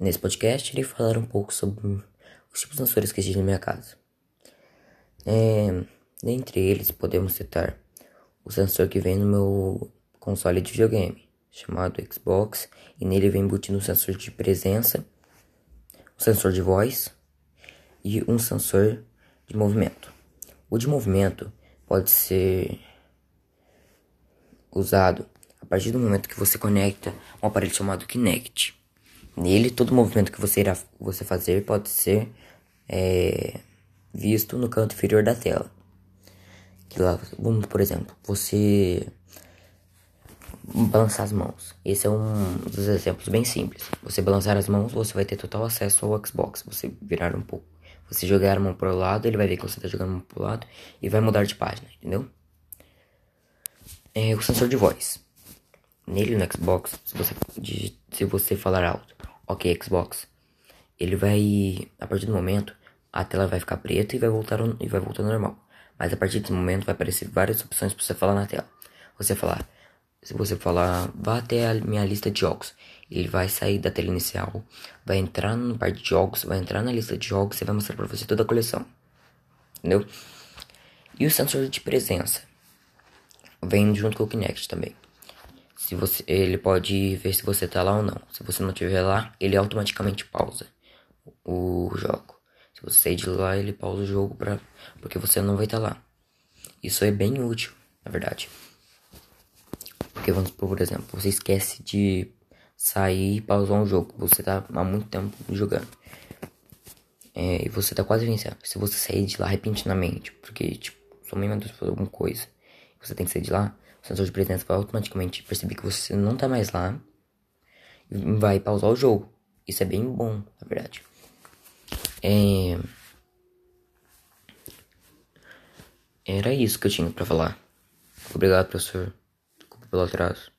Nesse podcast, irei falar um pouco sobre os tipos de sensores que existem na minha casa. É, dentre eles, podemos citar o sensor que vem no meu console de videogame, chamado Xbox, e nele vem embutido um sensor de presença, um sensor de voz e um sensor de movimento. O de movimento pode ser usado a partir do momento que você conecta um aparelho chamado Kinect. Nele, todo movimento que você irá você fazer pode ser é, visto no canto inferior da tela. Que lá, vamos, por exemplo, você balançar as mãos. Esse é um dos exemplos bem simples. Você balançar as mãos, você vai ter total acesso ao Xbox. Você virar um pouco. Você jogar a mão para o lado, ele vai ver que você está jogando a mão para o lado e vai mudar de página, entendeu? É o sensor de voz. Nele no Xbox, se você, se você falar alto, ok Xbox, ele vai, a partir do momento, a tela vai ficar preta e vai voltar, e vai voltar normal. Mas a partir desse momento vai aparecer várias opções para você falar na tela. Você falar, se você falar, vá até a minha lista de jogos, ele vai sair da tela inicial, vai entrar no parte de jogos, vai entrar na lista de jogos e vai mostrar para você toda a coleção. Entendeu? E o sensor de presença vem junto com o Kinect também. Se você, ele pode ver se você tá lá ou não. Se você não estiver lá, ele automaticamente pausa o jogo. Se você sair de lá, ele pausa o jogo pra, porque você não vai estar tá lá. Isso é bem útil, na verdade. Porque vamos por exemplo, você esquece de sair e pausar um jogo. Você tá há muito tempo jogando. É, e você tá quase vencendo. Se você sair de lá repentinamente, porque tipo, sua mãe mandou fazer alguma coisa, você tem que sair de lá, o sensor de presença vai automaticamente perceber que você não tá mais lá e vai pausar o jogo. Isso é bem bom, na verdade. É... Era isso que eu tinha para falar. Obrigado, professor. Desculpa pelo atraso.